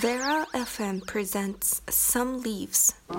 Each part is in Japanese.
Vera FM presents Some Leaves. The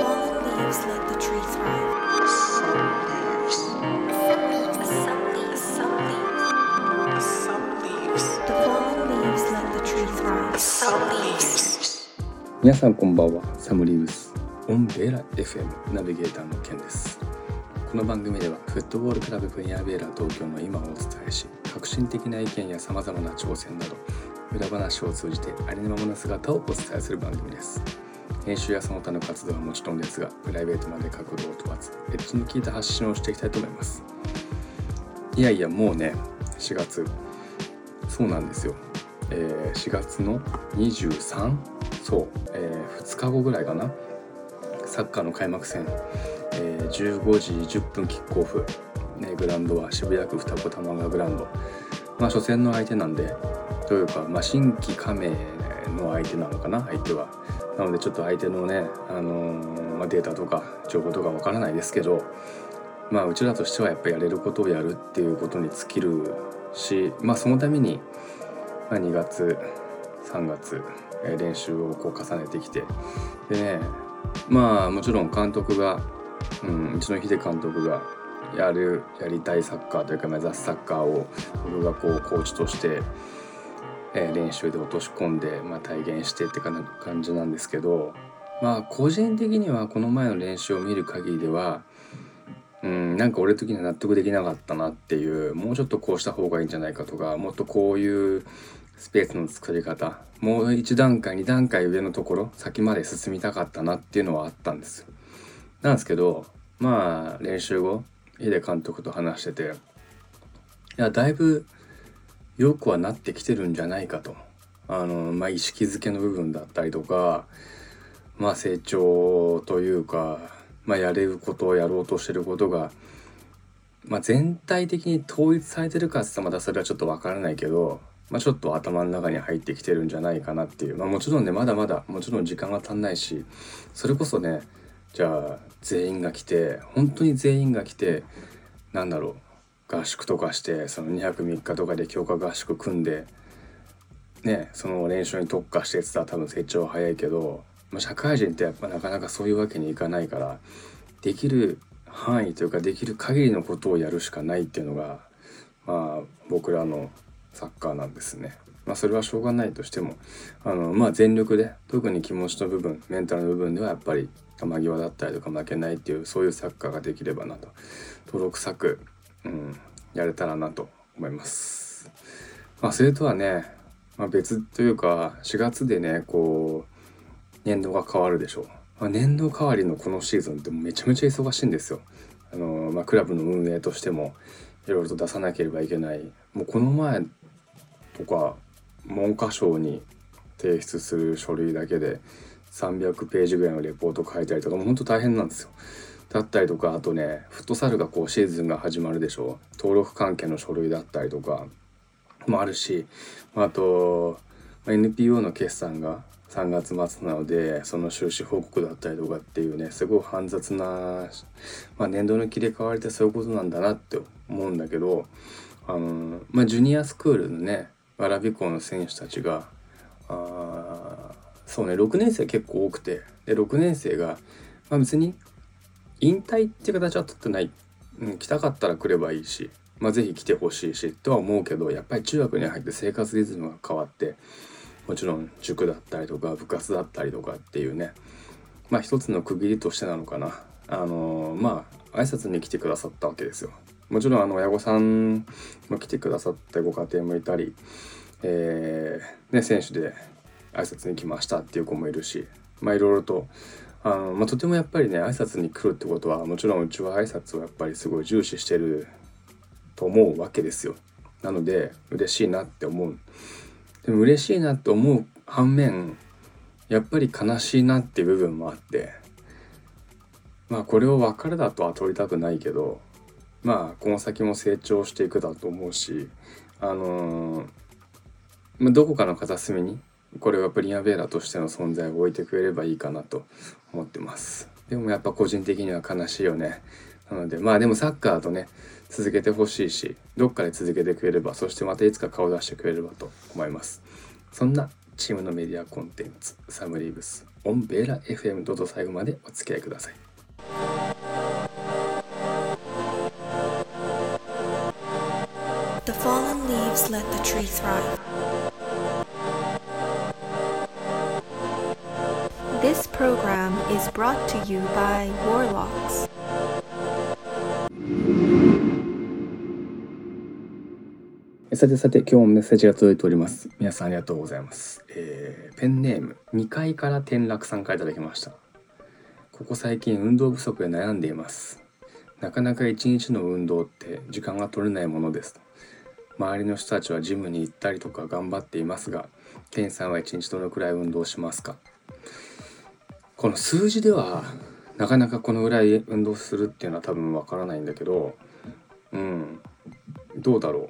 fallen leaves let the tree thrive. Some leaves. Some leaves. Some leaves. Some leaves. The fallen leaves let the tree thrive. Some leaves. 皆さんこんばんはサムリーブスオンベーラ FM ナビゲーターのケンです この番組ではフットボールクラブプレイヤーベーラ東京の今をお伝えし革新的な意見やさまざまな挑戦など裏話を通じてありのままの姿をお伝えする番組です。編集やその他の活動はもちろんですがプライベートまで角度を問わずエッジの効いた発信をしていきたいと思います。いやいやもうね4月そうなんですよ、えー4月の23そう、えー2日後ぐらいかな？サッカーの開幕戦、えー15時10分キックオフ、ね、グラウンドは渋谷区二子玉川グラウンド。まあ初戦の相手なんでというか、まあ、新規加盟の相手なのかな相手は。なのでちょっと相手のね、あのーまあ、データとか情報とかわからないですけどまあうちらとしてはやっぱやれることをやるっていうことに尽きるしまあそのために、まあ、2月3月、えー練習をこう重ねてきて。でねまあもちろん監督が、うん、一野秀監督がやるやりたいサッカーというか目指すサッカーを僕がこうコーチとして、えー練習で落とし込んで、まあ、体現してってかな感じなんですけどまあ個人的にはこの前の練習を見る限りではうん、なんか俺的には納得できなかったなっていうもうちょっとこうした方がいいんじゃないかとかもっとこういうスペースの作り方もう一段階二段階上のところ先まで進みたかったなっていうのはあったんですよ。なんですけどまあ練習後秀監督と話してていやだいぶ良くはなってきてるんじゃないかと。あのまあ意識づけの部分だったりとかまあ成長というかまあ、やれることをやろうとしてることが、まあ、全体的に統一されてるかって言ったらまだそれはちょっとわからないけど、まあ、ちょっと頭の中に入ってきてるんじゃないかなっていう、まあ、もちろんねまだまだもちろん時間が足んないしそれこそねじゃあ全員が来て本当に全員が来てなんだろう合宿とかしてその2泊3日とかで強化合宿組んでねその練習に特化してって言ったら多分成長は早いけど、まあ、社会人ってやっぱなかなかそういうわけにいかないからできる範囲というかできる限りのことをやるしかないっていうのがまあ僕らのサッカーなんですね。まあそれはしょうがないとしてもあのまあ全力で特に気持ちの部分メンタルの部分ではやっぱり球際だったりとか負けないっていうそういうサッカーができればなと。登録作、うん、やれたらなと思います。まあそれとはね、まあ、別というか4月でねこう年度が変わるでしょう、まあ、年度変わりのこのシーズンってめちゃめちゃ忙しいんですよ。あの、まあ、クラブの運営としてもいろいろと出さなければいけない。もうこの前とか文科省に提出する書類だけで300ページぐらいのレポート書いたりとかもうほんと大変なんですよ。だったりとかあとねフットサルがこうシーズンが始まるでしょ。登録関係の書類だったりとかもあるしあと NPO の決算が3月末なのでその収支報告だったりとかっていうねすごい煩雑な、まあ、年度の切り替わりってそういうことなんだなって思うんだけどあの、まあ、ジュニアスクールのねわび校の選手たちがあそうね6年生結構多くてで6年生が、まあ、別に引退っていう形は取ってない、うん、来たかったら来ればいいし、まあ、ぜひ来てほしいしとは思うけどやっぱり中学に入って生活リズムが変わってもちろん塾だったりとか部活だったりとかっていうねまあ一つの区切りとしてなのかな。あのーまあ挨拶に来てくださったわけですよ。もちろんあの親御さんも来てくださってご家庭もいたり、えーね、選手で挨拶に来ましたっていう子もいるしまあいろいろとあの、まあ、とてもやっぱりね挨拶に来るってことはもちろんうちは挨拶をやっぱりすごい重視してると思うわけですよ。なので嬉しいなって思う。でも嬉しいなって思う反面やっぱり悲しいなっていう部分もあってまあこれを別れだとは取りたくないけどまあこの先も成長していくだと思うしあのーまあ、どこかの片隅にこれはプリンアベーラとしての存在を置いてくれればいいかなと思ってます。でもやっぱ個人的には悲しいよね。なのでまあでもサッカーとね続けてほしいしどっかで続けてくれればそしてまたいつか顔出してくれればと思います。そんなチームのメディアコンテンツサムリーブスオンベーラ FM どうぞ最後までお付き合いください。The fallen leaves let the tree thrive. This program is brought to you by Warlocks. さてさて今日もメッセージが届いております皆さんありがとうございます、えーペンネーム2階から転落さんからいただきましたここ最近運動不足で悩んでいますなかなか一日の運動って時間が取れないものです周りの人たちはジムに行ったりとか頑張っていますがケンさんは一日どのくらい運動しますか？この数字ではなかなかこのぐらい運動するっていうのは多分わからないんだけどうん。どうだろう？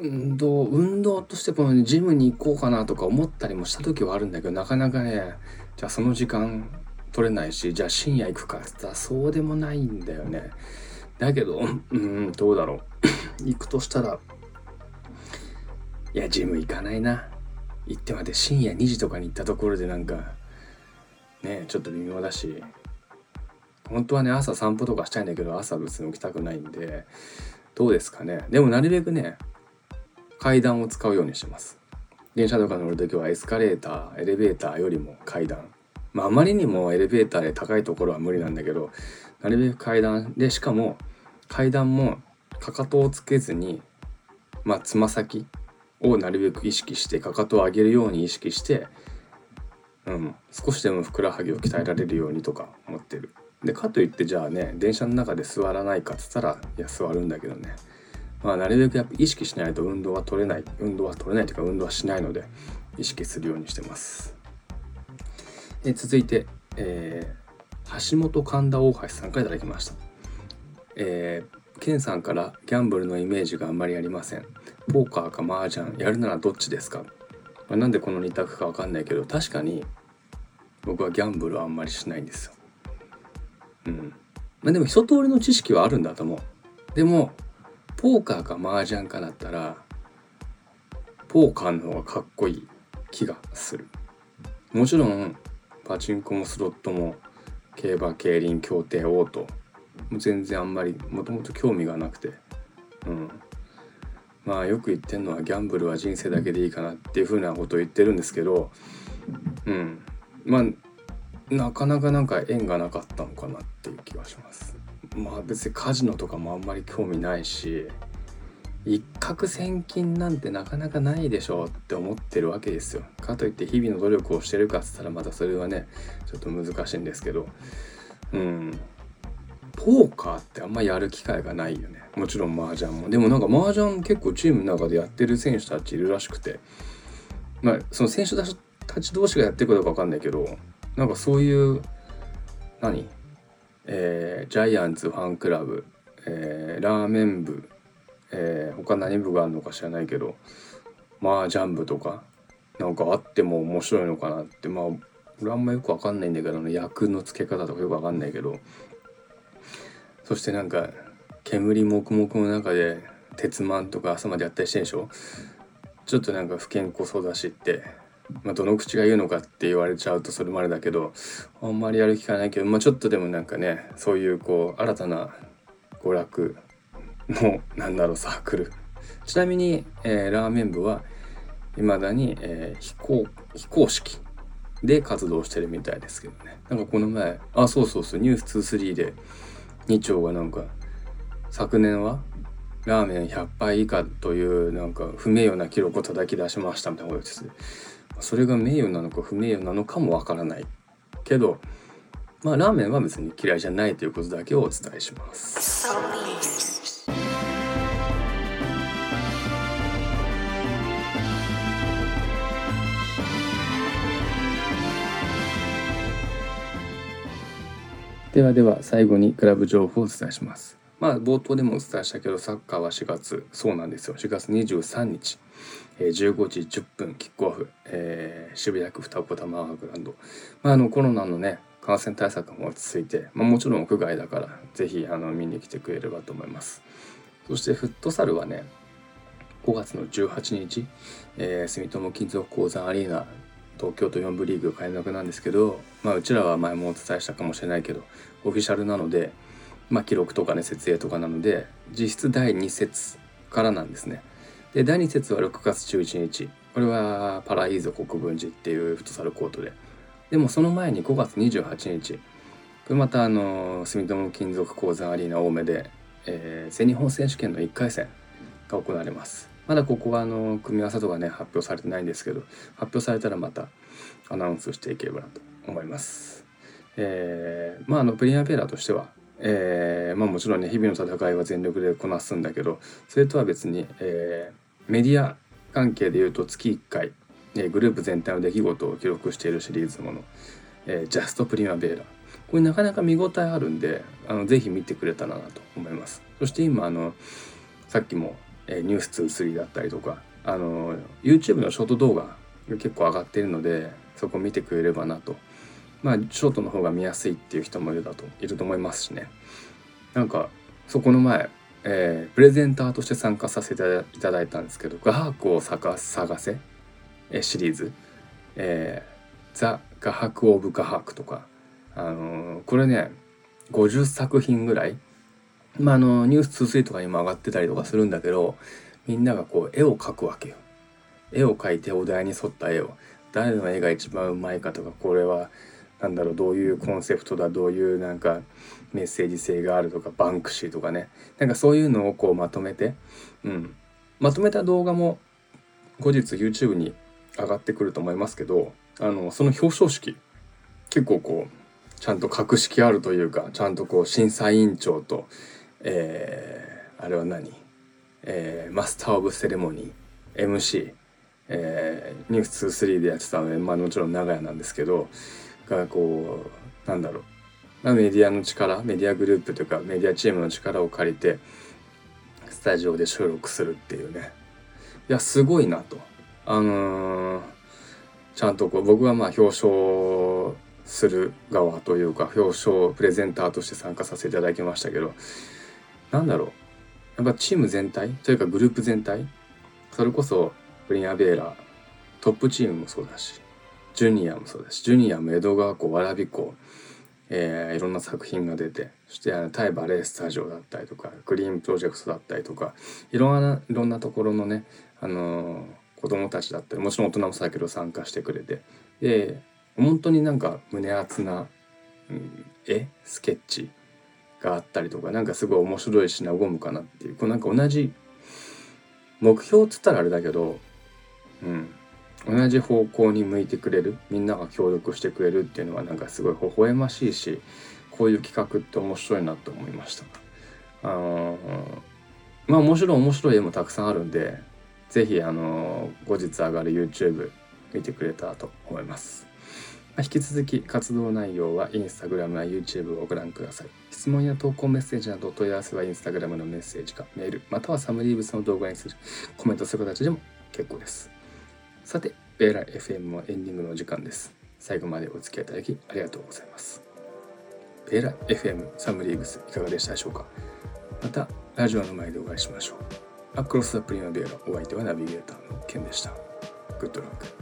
運動運動としてこのジムに行こうかなとか思ったりもした時はあるんだけどなかなかねじゃあその時間取れないしじゃあ深夜行くかって言ったらそうでもないんだよね。だけどうんどうだろう？行くとしたらいやジム行かないな。行ってまで深夜2時とかに行ったところでなんかねちょっと微妙だし本当はね朝散歩とかしたいんだけど朝別に起きたくないんでどうですかね。でもなるべくね階段を使うようにしてます。電車とか乗るときはエスカレーターエレベーターよりも階段。まああまりにもエレベーターで高いところは無理なんだけどなるべく階段。でしかも階段もかかとをつけずにまあつま先をなるべく意識してかかとを上げるように意識してうん少しでもふくらはぎを鍛えられるようにとか思ってる。でかといってじゃあね電車の中で座らないかっつったらいや座るんだけどね。まあなるべくやっぱ意識しないと運動は取れない。運動は取れないというか運動はしないので意識するようにしてます。え続いて、えー橋本神田大橋さんからいただきました。えー、ケンさんからギャンブルのイメージがあんまりありません。ポーカーか麻雀やるならどっちですか、まあ、なんでこの2択かわかんないけど確かに僕はギャンブルはあんまりしないんですよ。うん。まあでも一通りの知識はあるんだと思う。でもポーカーか麻雀かだったらポーカーの方がかっこいい気がする。もちろんパチンコもスロットも競馬競輪競艇オート。全然あんまりもともと興味がなくて。うん。まあよく言ってんのはギャンブルは人生だけでいいかなっていうふうなことを言ってるんですけどうん。まあなかなかなんか縁がなかったのかなっていう気がします。まあ別にカジノとかもあんまり興味ないし一攫千金なんてなかなかないでしょうって思ってるわけですよ。かといって日々の努力をしてるかっつったらまたそれはねちょっと難しいんですけど。うん。ポーカーってあんまやる機会がないよね。もちろん麻雀も。でもなんか麻雀結構チームの中でやってる選手たちいるらしくて。まあその選手たち同士がやってるかどうかわかんないけどなんかそういう何？えージャイアンツファンクラブ、えーラーメン部、えー他何部があるのか知らないけど麻雀部とかなんかあっても面白いのかなって。まあ俺あんまよくわかんないんだけど役の付け方とかよくわかんないけど。そしてなんか煙黙々の中で鉄マンとか朝までやったりしてんでしょ？ちょっとなんか不健康そうだしって、まあ、どの口が言うのかって言われちゃうとそれまでだけどあんまりやる気がないけど、まあ、ちょっとでもなんかねそういうこう新たな娯楽のなんだろうサークル。ちなみに、えーラーメン部は未だに、えー非公非公式で活動してるみたいですけどね。なんかこの前あそうそうそう「ニュース2 3で2丁がなんか昨年はラーメン100杯以下というなんか不名誉な記録を叩き出しましたみたいなことですそれが名誉なのか不名誉なのかもわからないけどまあラーメンは別に嫌いじゃないということだけをお伝えします。ではでは最後にクラブ情報をお伝えします。まあ冒頭でもお伝えしたけどサッカーは4月そうなんですよ。4月23日、えー15時10分キックオフ、えー渋谷区二子玉川グランド、まあ、あのコロナのね感染対策も落ち着いて、まあ、もちろん屋外だから是非あの見に来てくれればと思います。そしてフットサルはね5月の18日、えー、住友金属鉱山アリーナ東京都4部リーグ開幕なんですけど、まあ、うちらは前もお伝えしたかもしれないけどオフィシャルなので、まあ、記録とかね設営とかなので実質第2節からなんですね。で第2節は6月11日。これはパライーゾ国分寺っていうフットサルコートで。でもその前に5月28日。これまたあの住友金属鉱山アリーナ青梅で、えー、全日本選手権の1回戦が行われます。まだここはあの組み合わせとかね発表されてないんですけど発表されたらまたアナウンスしていければなと思います。えー、まああのプリアペラとしては、えー、まあもちろんね日々の戦いは全力でこなすんだけどそれとは別に、えー、メディア関係でいうと月1回、えー、グループ全体の出来事を記録しているシリーズもの、えー、ジャストプリマベーラこれなかなか見応えあるんであのぜひ見てくれたらなと思いますそして今あのさっきもえー、ニュース2 3だったりとかあの YouTube のショート動画が結構上がっているのでそこ見てくれればなと。まあショートの方が見やすいっていう人もいるだといると思いますしね。なんかそこの前、えー、プレゼンターとして参加させていただいたんですけど「画伯を探せ」えシリーズ「えー、ザ・画伯・オブ・画伯」とか、あのー、これね50作品ぐらいまあ、あのニュース2 3とかにも上がってたりとかするんだけどみんながこう絵を描くわけよ。絵を描いてお題に沿った絵を。誰の絵が一番うまいかとかこれは何だろうどういうコンセプトだどういうなんかメッセージ性があるとかバンクシーとかね。なんかそういうのをこうまとめて、うん、まとめた動画も後日 YouTube に上がってくると思いますけどあのその表彰式結構こうちゃんと格式あるというかちゃんとこう審査委員長とえー、あれは何、えー、マスター・オブ・セレモニー。MC、えー、ニュース23でやってたので、まあ、もちろん長屋なんですけどがこうなんだろう。メディアの力メディアグループというかメディアチームの力を借りてスタジオで収録するっていうね。いやすごいなと。あのー、ちゃんとこう僕はまあ表彰する側というか表彰プレゼンターとして参加させていただきましたけどなんだろう。やっぱチーム全体？というかグループ全体？それこそプリンアベーラトップチームもそうだしジュニアもそうだしジュニアも江戸川湖蕨湖えー、いろんな作品が出てそしてタイバレースタジオだったりとかグリーンプロジェクトだったりとかいろんないろんなところのね、あのー、子供たちだったりもちろん大人もそうだけど参加してくれてで本当になんか胸熱な、うん、絵？スケッチ？があったりとかなんかすごい面白いし和むかなっていう。こうなんか同じ目標っつったらあれだけどうん。同じ方向に向いてくれる。みんなが協力してくれるっていうのはなんかすごい微笑ましいしこういう企画って面白いなと思いました。あの、まあもちろん面白い絵もたくさんあるんで是非あの、後日上がる YouTube 見てくれたらと思います。引き続き活動内容は Instagram や YouTube をご覧ください。質問や投稿メッセージなどお問い合わせは Instagram のメッセージかメール、またはサムリーブスの動画にするコメントする形でも結構です。さて、ベーラ FM もエンディングの時間です。最後までお付き合いいただきありがとうございます。ベーラ FM サムリーブスいかがでしたでしょうかまたラジオの前でお会いしましょう。アクロス・ザ・プリマベーラお相手はナビゲーターのケンでした。グッドラック。